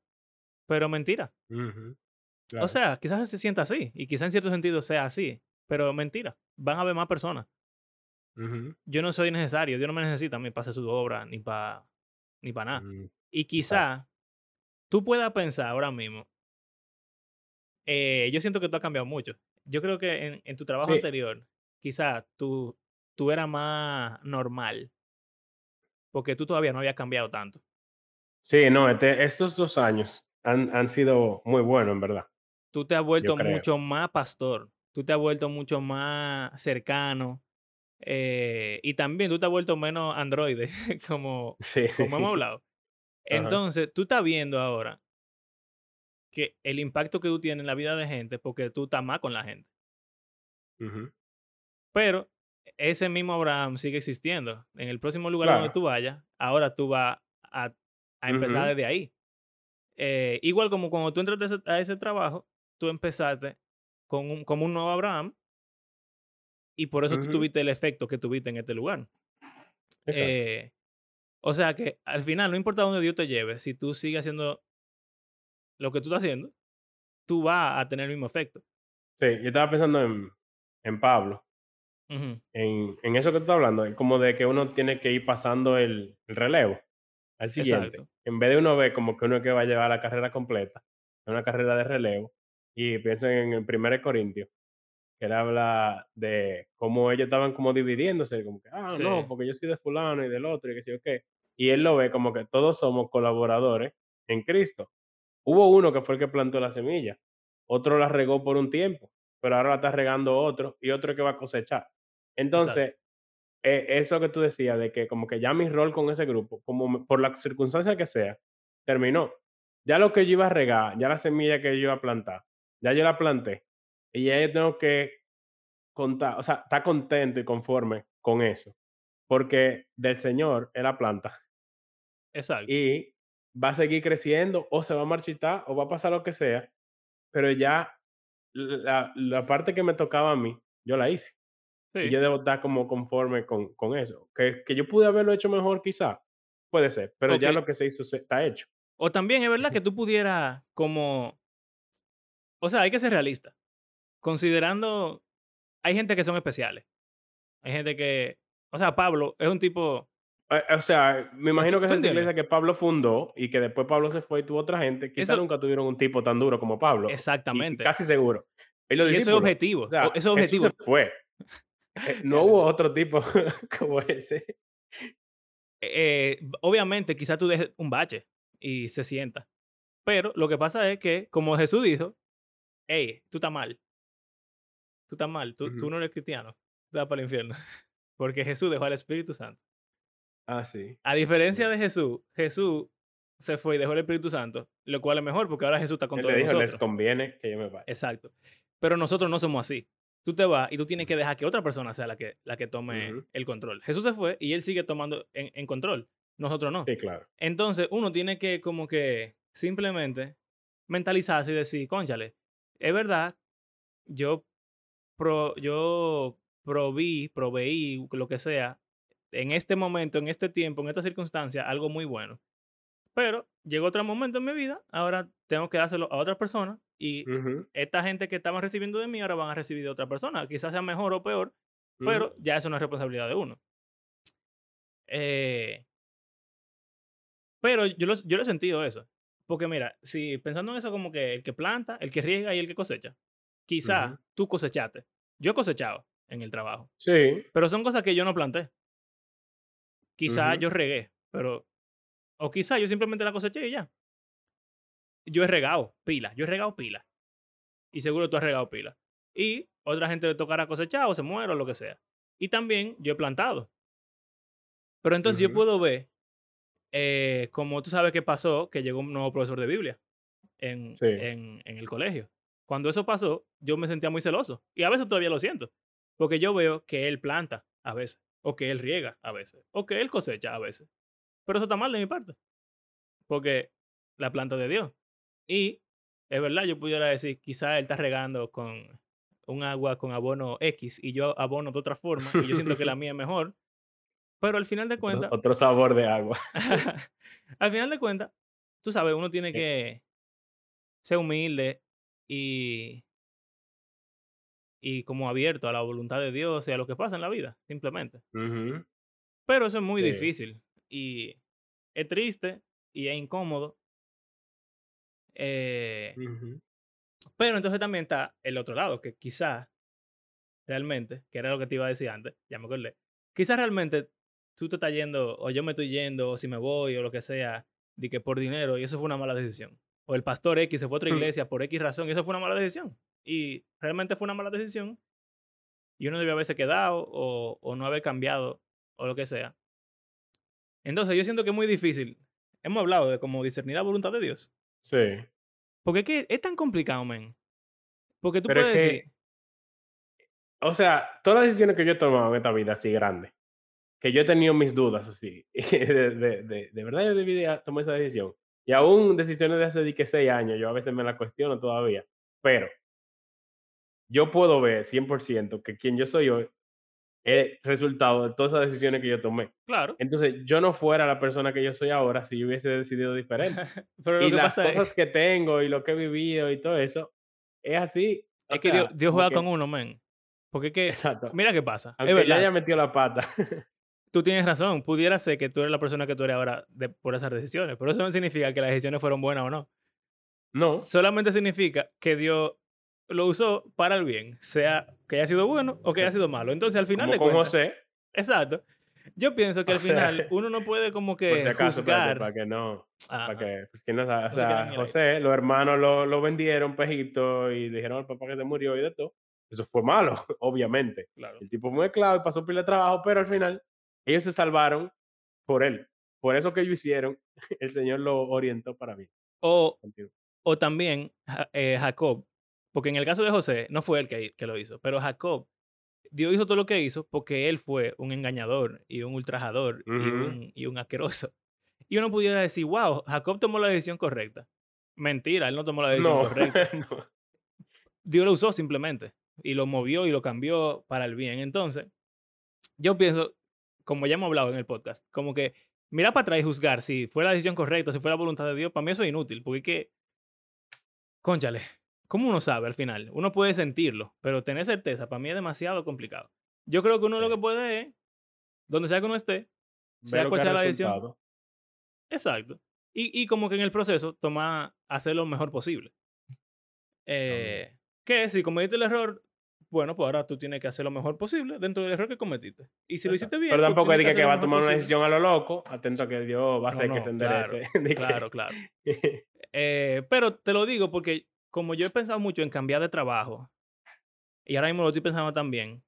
Pero mentira. O Claro. sea, quizás se sienta así y quizás en cierto sentido sea así, pero mentira. Van a haber más personas. Yo no soy necesario, Dios no me necesita a mí para hacer su obra ni para ni para nada. Mm, Y quizá tú puedas pensar ahora mismo, eh, yo siento que tú has cambiado mucho. Yo creo que en, en tu trabajo Sí, anterior, quizá tú, tú eras más normal, porque tú todavía no habías cambiado tanto. sí, no, este estos 2 años han han sido muy buenos, en verdad, Tú te has vuelto mucho más pastor, tú te has vuelto mucho más cercano, eh, y también tú te has vuelto menos androide, como, Sí, como hemos hablado. Entonces, tú estás viendo ahora que el impacto que tú tienes en la vida de gente, porque tú estás más con la gente. Pero ese mismo Abraham sigue existiendo. En el próximo lugar donde tú vayas, ahora tú vas a, a empezar desde ahí. Eh, igual como cuando tú entraste a ese, a ese trabajo, tú empezaste con un, como un nuevo Abraham y por eso tú tuviste el efecto que tuviste en este lugar. Eh, o sea que al final, no importa dónde Dios te lleve, si tú sigues haciendo lo que tú estás haciendo, tú vas a tener el mismo efecto. Sí, yo estaba pensando en en Pablo, en en eso que tú estás hablando, es como de que uno tiene que ir pasando el el relevo al siguiente. Exacto. En vez de uno ver como que uno es que va a llevar la carrera completa, una carrera de relevo, y pienso en el 1 Corintios, que él habla de cómo ellos estaban como dividiéndose, como que, ah, Sí, no, porque yo soy de fulano y del otro y qué sé yo qué. Y él lo ve como que todos somos colaboradores en Cristo. Hubo uno que fue el que plantó la semilla, otro la regó por un tiempo, pero ahora la está regando otro y otro que va a cosechar. exacto. Eh, eso que tú decías de que como que ya mi rol con ese grupo, como por la circunstancia que sea, terminó. Ya lo que yo iba a regar, ya la semilla que yo iba a plantar, ya yo la planté y ya yo tengo que contar, o sea, estar contento y conforme con eso, porque del Señor es la planta Exacto. y va a seguir creciendo o se va a marchitar o va a pasar lo que sea, pero ya la, la parte que me tocaba a mí, yo la hice. Y yo debo estar como conforme con, con eso. Que, que yo pude haberlo hecho mejor quizá, puede ser, pero ya lo que se hizo se, está hecho. O también es verdad que tú pudieras como, o sea, hay que ser realista. Considerando, hay gente que son especiales. Hay gente que, o sea, Pablo es un tipo, Eh, o sea, me o ¿tú, imagino que esa iglesia que Pablo fundó y que después Pablo se fue y tuvo otra gente, quizá Eso, nunca tuvieron un tipo tan duro como Pablo, y exactamente. casi seguro. Y Y eso es objetivo. o- sea, Eso es Jesús se objetivo. fue, no hubo otro tipo como ese. Eh, obviamente, quizás tú dejes un bache y se sienta. Pero lo que pasa es que, como Jesús dijo, hey, tú estás mal. Tú estás mal. Tú, tú no eres cristiano. Tú vas para el infierno. Porque Jesús dejó al Espíritu Santo. Ah, sí. A diferencia de Jesús, Jesús se fue y dejó el Espíritu Santo, lo cual es mejor porque ahora Jesús está con Él le todos dijo, les conviene que yo me vaya. Exacto. Pero nosotros no somos así. Tú te vas y tú tienes que dejar que otra persona sea la que, la que tome el control. Jesús se fue y él sigue tomando en, en control. Nosotros no. Sí, claro. Entonces, uno tiene que como que simplemente mentalizarse y decir, conchale, es verdad, yo, pro, yo proví, proveí, lo que sea, en este momento, en este tiempo, en esta circunstancia, algo muy bueno. Pero llegó otro momento en mi vida, ahora tengo que dárselo a otra persona y esta gente que estaban recibiendo de mí ahora van a recibir de otra persona. Quizás sea mejor o peor, pero ya eso no es responsabilidad de uno. Eh, pero yo lo, yo lo he sentido eso. Porque mira, si pensando en eso como que el que planta, el que riega y el que cosecha, quizá tú cosechaste. Yo he cosechado en el trabajo, Sí. pero son cosas que yo no planté. Quizá yo regué, pero o quizá yo simplemente la coseché y ya. Yo he regado pila, yo he regado pila. Y seguro tú has regado pila. Y otra gente le tocará cosechar o se muere o lo que sea. Y también yo he plantado. Pero entonces yo puedo ver, eh, como tú sabes que pasó, que llegó un nuevo profesor de Biblia en, Sí. en, en el colegio. Cuando eso pasó, yo me sentía muy celoso. Y a veces todavía lo siento. Porque yo veo que él planta a veces. O que él riega a veces. O que él cosecha a veces. Pero eso está mal de mi parte. Porque la planta de Dios. Y es verdad, yo pudiera decir, quizá él está regando con un agua con abono X y yo abono de otra forma y yo siento que la mía es mejor. Pero al final de cuentas, otro sabor de agua. al final de cuentas, tú sabes, uno tiene que ser humilde y, y como abierto a la voluntad de Dios y a lo que pasa en la vida, simplemente. ujú. Pero eso es muy Sí. difícil y es triste y es incómodo. Eh, pero entonces también está el otro lado, que quizás realmente, que era lo que te iba a decir antes, ya me acordé, quizás realmente tú te estás yendo, o yo me estoy yendo, o si me voy, o lo que sea, de que por dinero, y eso fue una mala decisión. O el pastor X se fue a otra iglesia por X razón, y eso fue una mala decisión. Y realmente fue una mala decisión, y uno debió haberse quedado, o, o no haber cambiado, o lo que sea. Entonces yo siento que es muy difícil. Hemos hablado de cómo discernir la voluntad de Dios. Sí. Porque es que es tan complicado, men. Porque tú Pero es puedes decir, o sea, todas las decisiones que yo he tomado en esta vida así grande, que yo he tenido mis dudas así, de, de, de, de verdad yo debí de tomar esa decisión. Y aún decisiones de hace que seis años, yo a veces me las cuestiono todavía. Pero yo puedo ver 100% que quien yo soy hoy es resultado de todas esas decisiones que yo tomé. claro, Entonces, yo no fuera la persona que yo soy ahora si yo hubiese decidido diferente. pero Y las pasa es, cosas que tengo y lo que he vivido y todo eso, es así. O es que Dios, Dios juega con que, uno, men. Porque es que, exacto. mira qué pasa. Es Aunque yo verdad, haya metido la pata. tú tienes razón. Pudiera ser que tú eres la persona que tú eres ahora de- por esas decisiones. Pero eso no significa que las decisiones fueron buenas o no. no, Solamente significa que Dios lo usó para el bien. Sea que haya sido bueno o que haya sido malo. Entonces, al final como de con cuentas, José. exacto. Yo pienso que O al sea, final uno no puede como por si que acaso, juzgar. para que no, para que, pues, que no sabe. O sea. José, los hermanos lo, lo vendieron, pejito, y dijeron al papá que se murió y de todo. Eso fue malo, obviamente. Claro. El tipo fue esclavo y pasó pila de trabajo, pero al final ellos se salvaron por él. Por eso que ellos hicieron, el Señor lo orientó para bien. O, o también eh, Jacob. Porque en el caso de José, no fue él que, que lo hizo, pero Jacob Dios hizo todo lo que hizo porque él fue un engañador y un ultrajador y un, y un asqueroso. Y uno pudiera decir, wow, Jacob tomó la decisión correcta. Mentira, él no tomó la decisión No, correcta. no. Dios lo usó simplemente y lo movió y lo cambió para el bien. Entonces, yo pienso, como ya hemos hablado en el podcast, como que mirar para atrás y juzgar si fue la decisión correcta, si fue la voluntad de Dios, para mí eso es inútil, porque es que, conchale, ¿cómo uno sabe al final? Uno puede sentirlo, pero tener certeza para mí es demasiado complicado. Yo creo que uno lo que puede es donde sea que uno esté, sea cual sea la decisión, exacto. Y, y como que en el proceso toma, hacer lo mejor posible. Eh, que si cometiste el error, bueno, pues ahora tú tienes que hacer lo mejor posible dentro del error que cometiste. Y si lo hiciste bien, Pero pues tampoco es que que, va a tomar una decisión a lo loco, atento a que Dios va a No, hacer que se enderece. claro, claro. Eh, pero te lo digo porque como yo he pensado mucho en cambiar de trabajo, y ahora mismo lo estoy pensando también,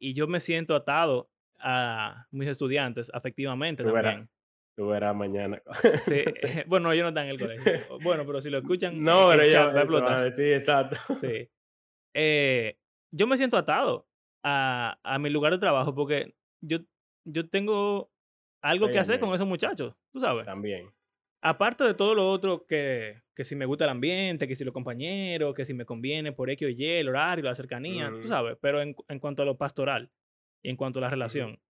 y yo me siento atado a mis estudiantes afectivamente Tú verás, también. tú verás mañana. Sí, bueno, ellos no están en el colegio. Bueno, pero si lo escuchan, No, pero chat ellos va a explotar. decir, exacto. Sí. Eh, yo me siento atado a, a mi lugar de trabajo porque yo, yo tengo algo que hacer con esos muchachos, tú sabes. también. Aparte de todo lo otro que, que si me gusta el ambiente, que si los compañeros, que si me conviene por X o Y, el horario, la cercanía, tú sabes. Pero en, en cuanto a lo pastoral y en cuanto a la relación,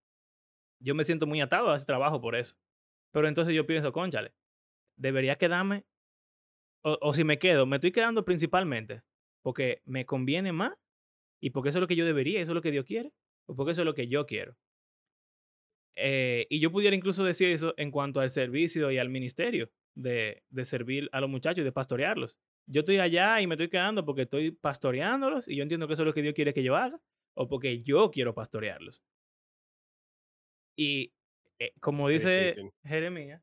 yo me siento muy atado a ese trabajo por eso. Pero entonces yo pienso, conchale, debería quedarme, o, o si me quedo, me estoy quedando principalmente porque me conviene más y porque eso es lo que yo debería, eso es lo que Dios quiere, o porque eso es lo que yo quiero. Eh, y yo pudiera incluso decir eso en cuanto al servicio y al ministerio. de, de servir a los muchachos y de pastorearlos. Yo estoy allá y me estoy quedando porque estoy pastoreándolos y yo entiendo que eso es lo que Dios quiere que yo haga o porque yo quiero pastorearlos. Y eh, como dice. Jeremías,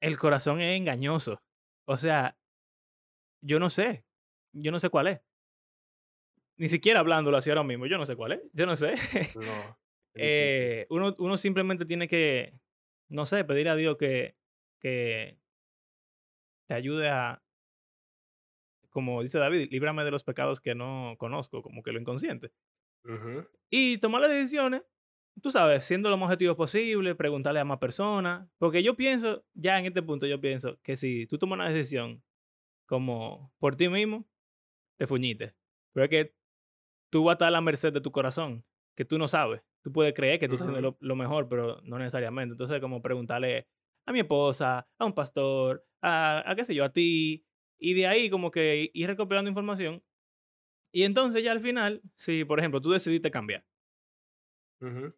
el corazón es engañoso. O sea, yo no sé. Yo no sé cuál es. Ni siquiera hablándolo así ahora mismo. Yo no sé cuál es. Yo no sé. No. Eh, uno, uno simplemente tiene que, no sé, pedir a Dios que, que te ayude a, como dice David, líbrame de los pecados que no conozco, como que lo inconsciente. Y tomar las decisiones, tú sabes, siendo lo más objetivo posible, preguntarle a más personas. Porque yo pienso, ya en este punto, yo pienso que si tú tomas una decisión como por ti mismo, te fuñiste. Pero es que tú vas a estar a la merced de tu corazón, que tú no sabes. Tú puedes creer que tú estás haciendo lo, lo mejor, pero no necesariamente. Entonces, como preguntarle a mi esposa, a un pastor, a, a qué sé yo, a ti. Y de ahí como que ir recopilando información. Y entonces ya al final, si por ejemplo tú decidiste cambiar, ujú,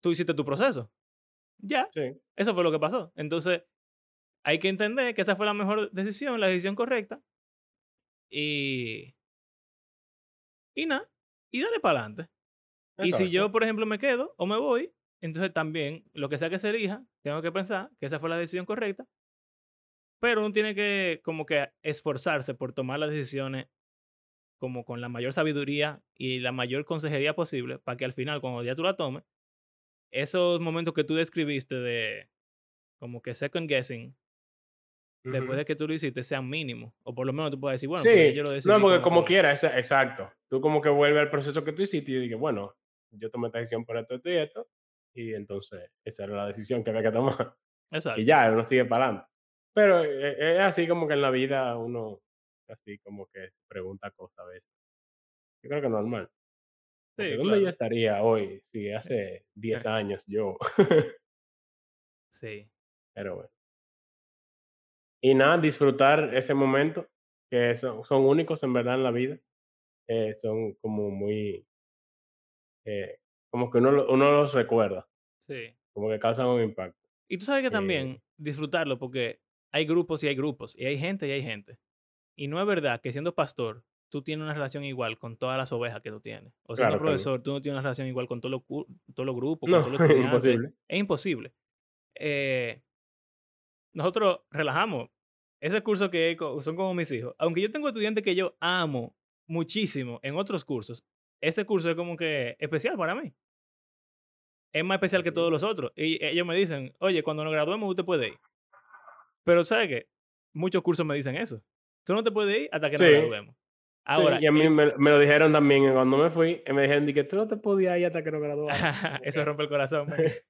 tú hiciste tu proceso. Ya, Sí, eso fue lo que pasó. Entonces, hay que entender que esa fue la mejor decisión, la decisión correcta. Y, y nada, y dale para adelante. Y si yo, por ejemplo, me quedo o me voy, entonces también, lo que sea que se elija, tengo que pensar que esa fue la decisión correcta. Pero uno tiene que como que esforzarse por tomar las decisiones como con la mayor sabiduría y la mayor consejería posible para que al final, cuando ya tú la tomes, esos momentos que tú describiste de como que second guessing, después ujú. de que tú lo hiciste, sean mínimos. O por lo menos tú puedes decir, bueno, pues Sí, yo lo no, decidí porque como como quiera, exacto. Tú como que vuelves al proceso que tú hiciste y dices, bueno, yo tomé esta decisión por esto, esto y esto, y entonces esa era la decisión que había que tomar. Y Exacto. ya, uno sigue para adelante. Pero eh, es así como que en la vida uno, así como que pregunta cosas a veces. Yo creo que normal. Sí, ¿dónde yo claro. estaría hoy si Eh, hace 10 eh, años yo? Sí, Pero bueno. Y nada, disfrutar ese momento, que son, son únicos en verdad en la vida. eh, son como muy, eh, como que uno, uno los recuerda, sí. como que causan un impacto. Y tú sabes que Eh, también disfrutarlo porque hay grupos y hay grupos, y hay gente y hay gente. Y no es verdad que siendo pastor, tú tienes una relación igual con todas las ovejas que tú tienes. O siendo claro profesor, tú no tienes una relación igual con todos los, grupos, con todos los estudiantes. imposible. Es imposible. Eh, nosotros relajamos. Ese curso que son como mis hijos. Aunque yo tengo estudiantes que yo amo muchísimo en otros cursos, ese curso es como que especial para mí. Es más especial que todos los otros. Y ellos me dicen, oye, cuando nos graduemos usted puede ir. Pero ¿sabe qué? Muchos cursos me dicen eso. Tú no te puedes ir hasta que nos graduemos. sí, Ahora, y a mí me, me lo dijeron también cuando me fui, me dijeron que tú no te podías ir hasta que nos graduáramos. Como eso rompe el corazón.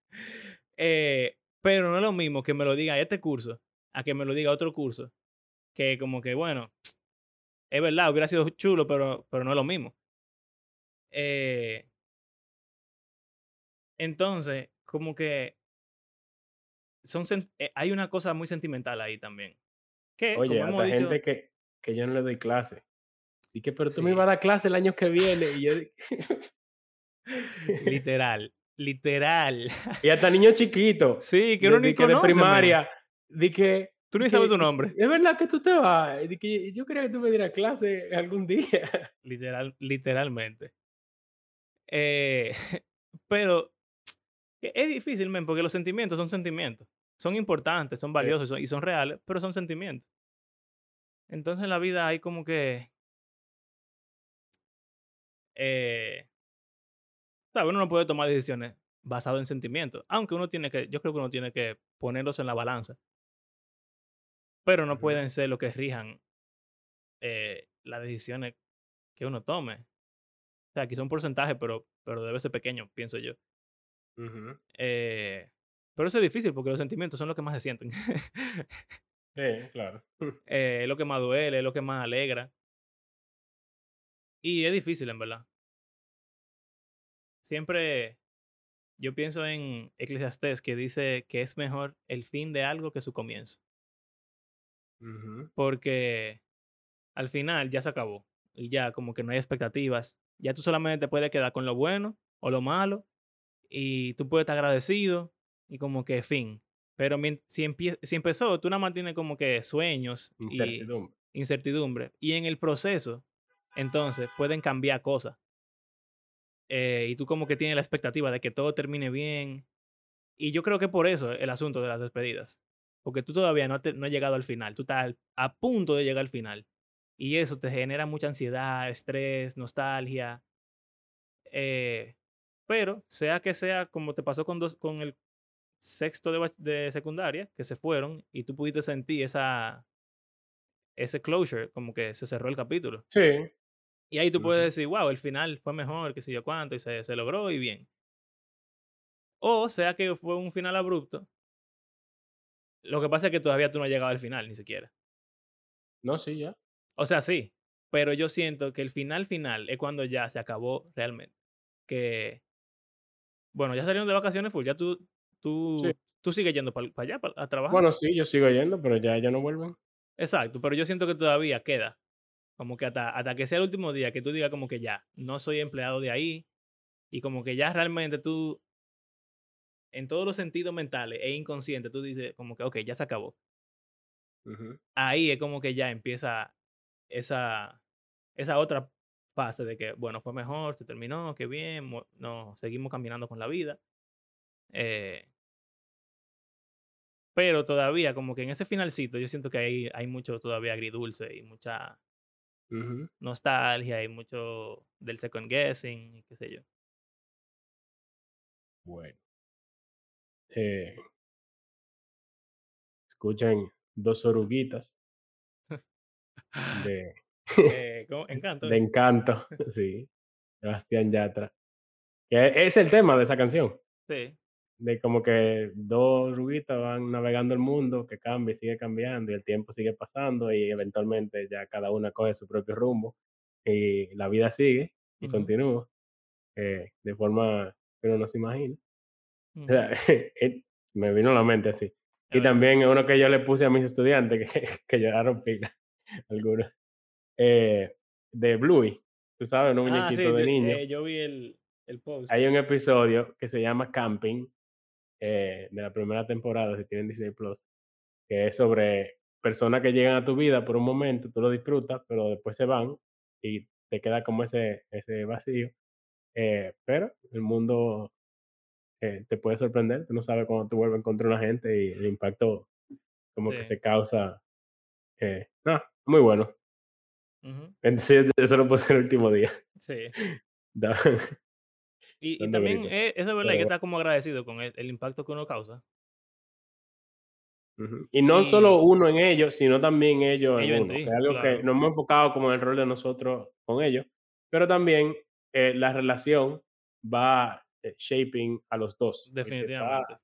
Eh, pero no es lo mismo que me lo diga este curso a que me lo diga otro curso. Que como que, bueno, es verdad, hubiera sido chulo, pero, pero no es lo mismo. Eh, entonces, como que son eh, hay una cosa muy sentimental ahí también. Que, Oye, como hemos hasta dicho, gente que, que yo no le doy clase. Y que, pero tú me ibas a dar clase el año que viene. Y yo, literal, literal. Y hasta niños chiquitos, sí, que uno ni de que de conoce, primaria, de que, Tú ni sabes su nombre. es verdad que tú te vas, de que yo quería que tú me dieras clase algún día. Literal, literalmente. Eh, pero que es difícil, men, porque los sentimientos son sentimientos. Son importantes, son Sí. valiosos son- y son reales, pero son sentimientos. Entonces en la vida hay como que, eh. Uno no puede tomar decisiones basadas en sentimientos, aunque uno tiene que, yo creo que uno tiene que ponerlos en la balanza, pero no pueden ser lo que rijan eh, las decisiones que uno tome. O sea, quizá un porcentaje, pero, pero debe ser pequeño, pienso yo. Eh, pero eso es difícil porque los sentimientos son lo que más se sienten. Sí, claro. Eh, es lo que más duele, es lo que más alegra. Y es difícil, en verdad. Siempre yo pienso en Eclesiastés que dice que es mejor el fin de algo que su comienzo. Porque al final ya se acabó. Y ya como que no hay expectativas. Ya tú solamente te puedes quedar con lo bueno o lo malo. Y tú puedes estar agradecido y como que fin. Pero si empie si empezó, tú nada más tienes como que sueños y Incertidumbre. incertidumbre, y en el proceso, entonces, pueden cambiar cosas. Eh, y tú como que tienes la expectativa de que todo termine bien. Y yo creo que por eso el asunto de las despedidas. Porque tú todavía no te no has llegado al final, tú estás a punto de llegar al final. Y eso te genera mucha ansiedad, estrés, nostalgia. Eh, pero sea que sea como te pasó con dos con el sexto de de secundaria, que se fueron y tú pudiste sentir esa ese closure, como que se cerró el capítulo. Sí. Y ahí tú puedes decir: "Guau, el final fue mejor, qué sé yo cuánto, y se se logró y bien". O sea que fue un final abrupto. Lo que pasa es que todavía tú no has llegado al final, ni siquiera. No, sí, ya. O sea, sí, pero yo siento que el final final es cuando ya se acabó realmente. Que bueno, ya salieron de vacaciones full, ya tú Sí. tú tú sigues yendo para allá, pa a trabajar. Bueno, sí, yo sigo yendo, pero ya ellos no vuelven. Exacto, pero yo siento que todavía queda, como que hasta hasta que sea el último día que tú digas como que ya, no soy empleado de ahí, y como que ya realmente tú en todos los sentidos mentales e inconscientes, tú dices como que: "Okey, ya se acabó". Ahí es como que ya empieza esa esa otra fase de que, bueno, fue mejor, se terminó, qué bien, nos seguimos caminando con la vida. Eh pero todavía como que en ese finalcito yo siento que hay hay mucho todavía agridulce y mucha nostalgia y mucho del second guessing y qué sé yo. Bueno. Eh escuchen Dos oruguitas de Eh. Encanto, de. Encanto, sí, Sebastián Yatra. Que es el tema de esa canción, Sí, de como que 2 oruguitas van navegando el mundo, que cambia y sigue cambiando, y el tiempo sigue pasando, y eventualmente ya cada una coge su propio rumbo, y la vida sigue y continúa, eh, de forma que uno no se imagina. O ujú, sea, eh, me vino a la mente así. Y también uno que yo le puse a mis estudiantes que que lloraron pila, algunos, eh, de Bluey, tú sabes, unos Ah, muñequitos sí, de te niños. eh, yo vi el el post. Hay un episodio que se llama Camping, eh, de la primera temporada, si tienen Disney Plus, que es sobre personas que llegan a tu vida por un momento, tú lo disfrutas, pero después se van y te queda como ese ese vacío, eh, pero el mundo, eh, te puede sorprender, tú no sabes cuándo tú vuelves a encontrar una gente y el impacto como que se causa, eh, ah, muy bueno. ujú, Entonces, yo se lo puse el último día, sí. da Y también, eh, eso es verdad, hay que estar como agradecido con el el impacto que uno causa. Y no Y solo uno en ellos, sino también ellos en ellos en uno, que es algo que nos hemos enfocado como en el rol de nosotros con ellos, pero también, eh, la relación va, eh, shaping a los 2, el que está definitivamente.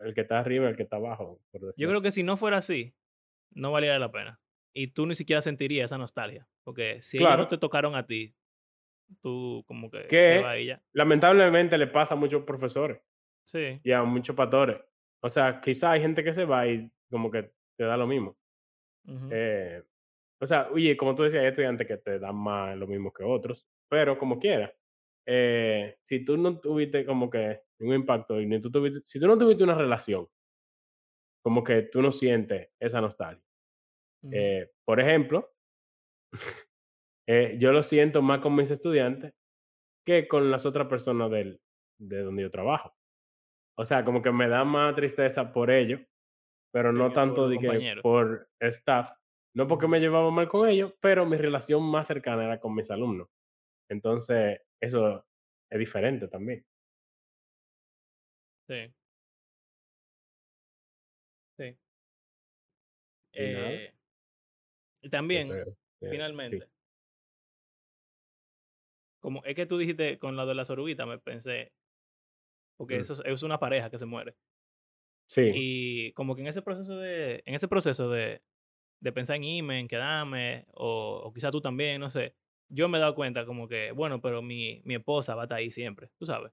el que está arriba y el que está abajo, por Yo creo que si no fuera así, no valiera la pena. Y tú ni siquiera sentirías esa nostalgia, porque si ellos no Claro, te tocaron a ti, tú como que que lamentablemente le pasa a muchos profesores Sí, y a muchos pastores. O sea, quizá hay gente que se va y como que te da lo mismo. ujú, Eh, o sea, oye, como tú decías, hay estudiantes que te dan más lo mismo que otros, pero como quiera, eh, si tú no tuviste como que un impacto y ni tú tuviste, si tú no tuviste una relación, como que tú no sientes esa nostalgia. Ujú, Eh, por ejemplo, eh, yo lo siento más con mis estudiantes que con las otras personas del, de donde yo trabajo. O sea, como que me da más tristeza por ellos, pero no tanto de que por staff, no porque me llevaba mal con ellos, pero mi relación más cercana era con mis alumnos. Entonces, eso es diferente también. sí, sí. Eh, también, sí. finalmente, como es que tú dijiste con lo de las oruguitas, me pensé, porque Mm. eso es una pareja que se muere. Sí, Y como que en ese proceso de en ese proceso de de pensar en irme, en quedarme, o o quizás tú también, no sé, yo me he dado cuenta como que, bueno, pero mi mi esposa va a estar ahí siempre, tú sabes.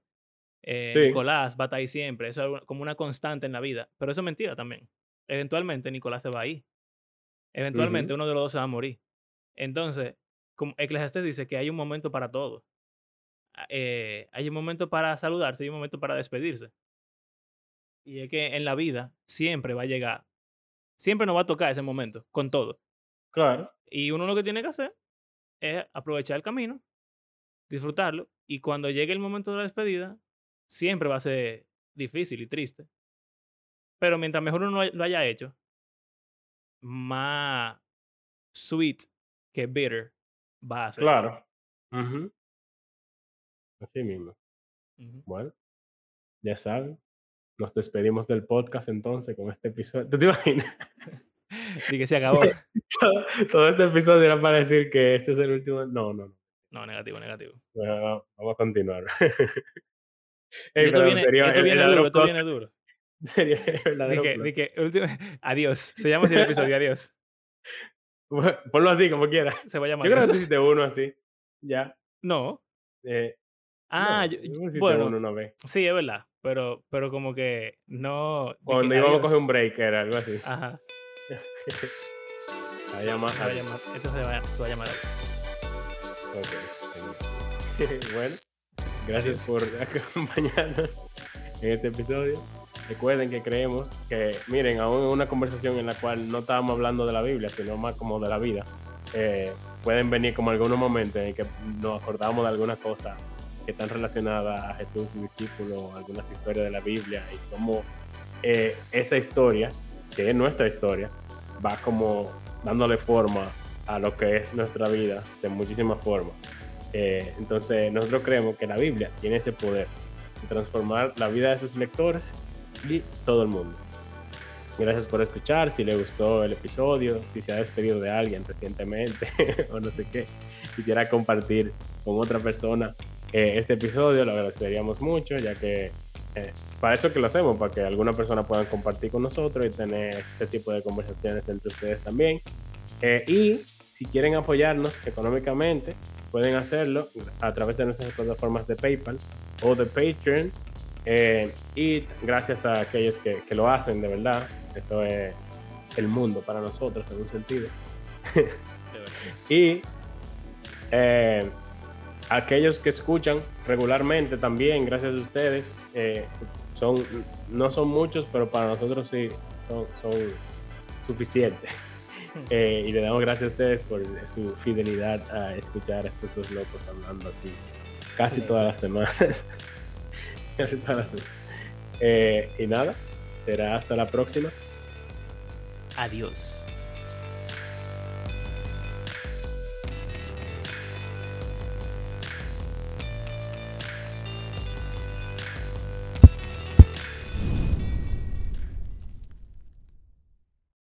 Eh, sí. Nicolás va a estar ahí siempre, eso es como una constante en la vida, pero eso es mentira también. Eventualmente Nicolás se va a ir, Eventualmente uno de los 2 se va a morir. Entonces, como Eclesiastés dice que hay un momento para todo. Ah, eh, hay un momento para saludarse y un momento para despedirse. Y es que en la vida siempre va a llegar, siempre nos va a tocar ese momento, con todo. Claro. Y uno lo que tiene que hacer es aprovechar el camino, disfrutarlo, y cuando llegue el momento de la despedida, siempre va a ser difícil y triste. Pero mientras mejor uno lo haya hecho, más sweet que bitter va a ser. Claro. Así mismo. Bueno, ya saben. Nos despedimos del podcast entonces con este episodio. ¿Tú te imaginas? Y que se acabó. todo, este episodio era para decir que este es el último. No, no, no. No, negativo, negativo. Bueno, vamos a continuar. esto, viene, esto viene duro, esto viene duro. Dije, último, adiós. Se llama así el episodio, adiós. Ponlo así, como quieras. Se va a llamar. Yo creo que hiciste uno así. Ya. No. Eh, ah, yo, bueno. Uno una vez. Sí, es verdad. Pero, pero como que no. Cuando íbamos a coger un break era algo así. Ajá. se va a llamar. Se va a llamar. Esto se va, se va a llamar. Ok. bueno. Gracias por acompañarnos en este episodio. Recuerden que creemos que, miren, aún en una conversación en la cual no estábamos hablando de la Biblia, sino más como de la vida, eh, pueden venir como algunos momentos en que nos acordamos de alguna cosa que están relacionadas a Jesús y discípulos, algunas historias de la Biblia y cómo eh, esa historia, que es nuestra historia, va como dándole forma a lo que es nuestra vida de muchísimas formas. Eh, entonces nosotros creemos que la Biblia tiene ese poder de transformar la vida de sus lectores y todo el mundo. Gracias por escuchar, si le gustó el episodio, si se ha despedido de alguien recientemente o no sé qué, quisiera compartir con otra persona eh, este episodio, lo agradeceríamos mucho, ya que eh, para eso que lo hacemos, para que alguna persona pueda compartir con nosotros y tener este tipo de conversaciones entre ustedes también. Eh, y si quieren apoyarnos económicamente, pueden hacerlo a través de nuestras plataformas de PayPal o de Patreon eh, y gracias a aquellos que, lo hacen de verdad, eso es el mundo para nosotros en un sentido. y eh, aquellos que escuchan regularmente también, gracias a ustedes, eh, son, no son muchos, pero para nosotros sí son, son suficientes. y le damos gracias a ustedes por su fidelidad a escuchar a estos dos locos hablando aquí casi todas las semanas. Eh, y nada, será hasta la próxima. Adiós.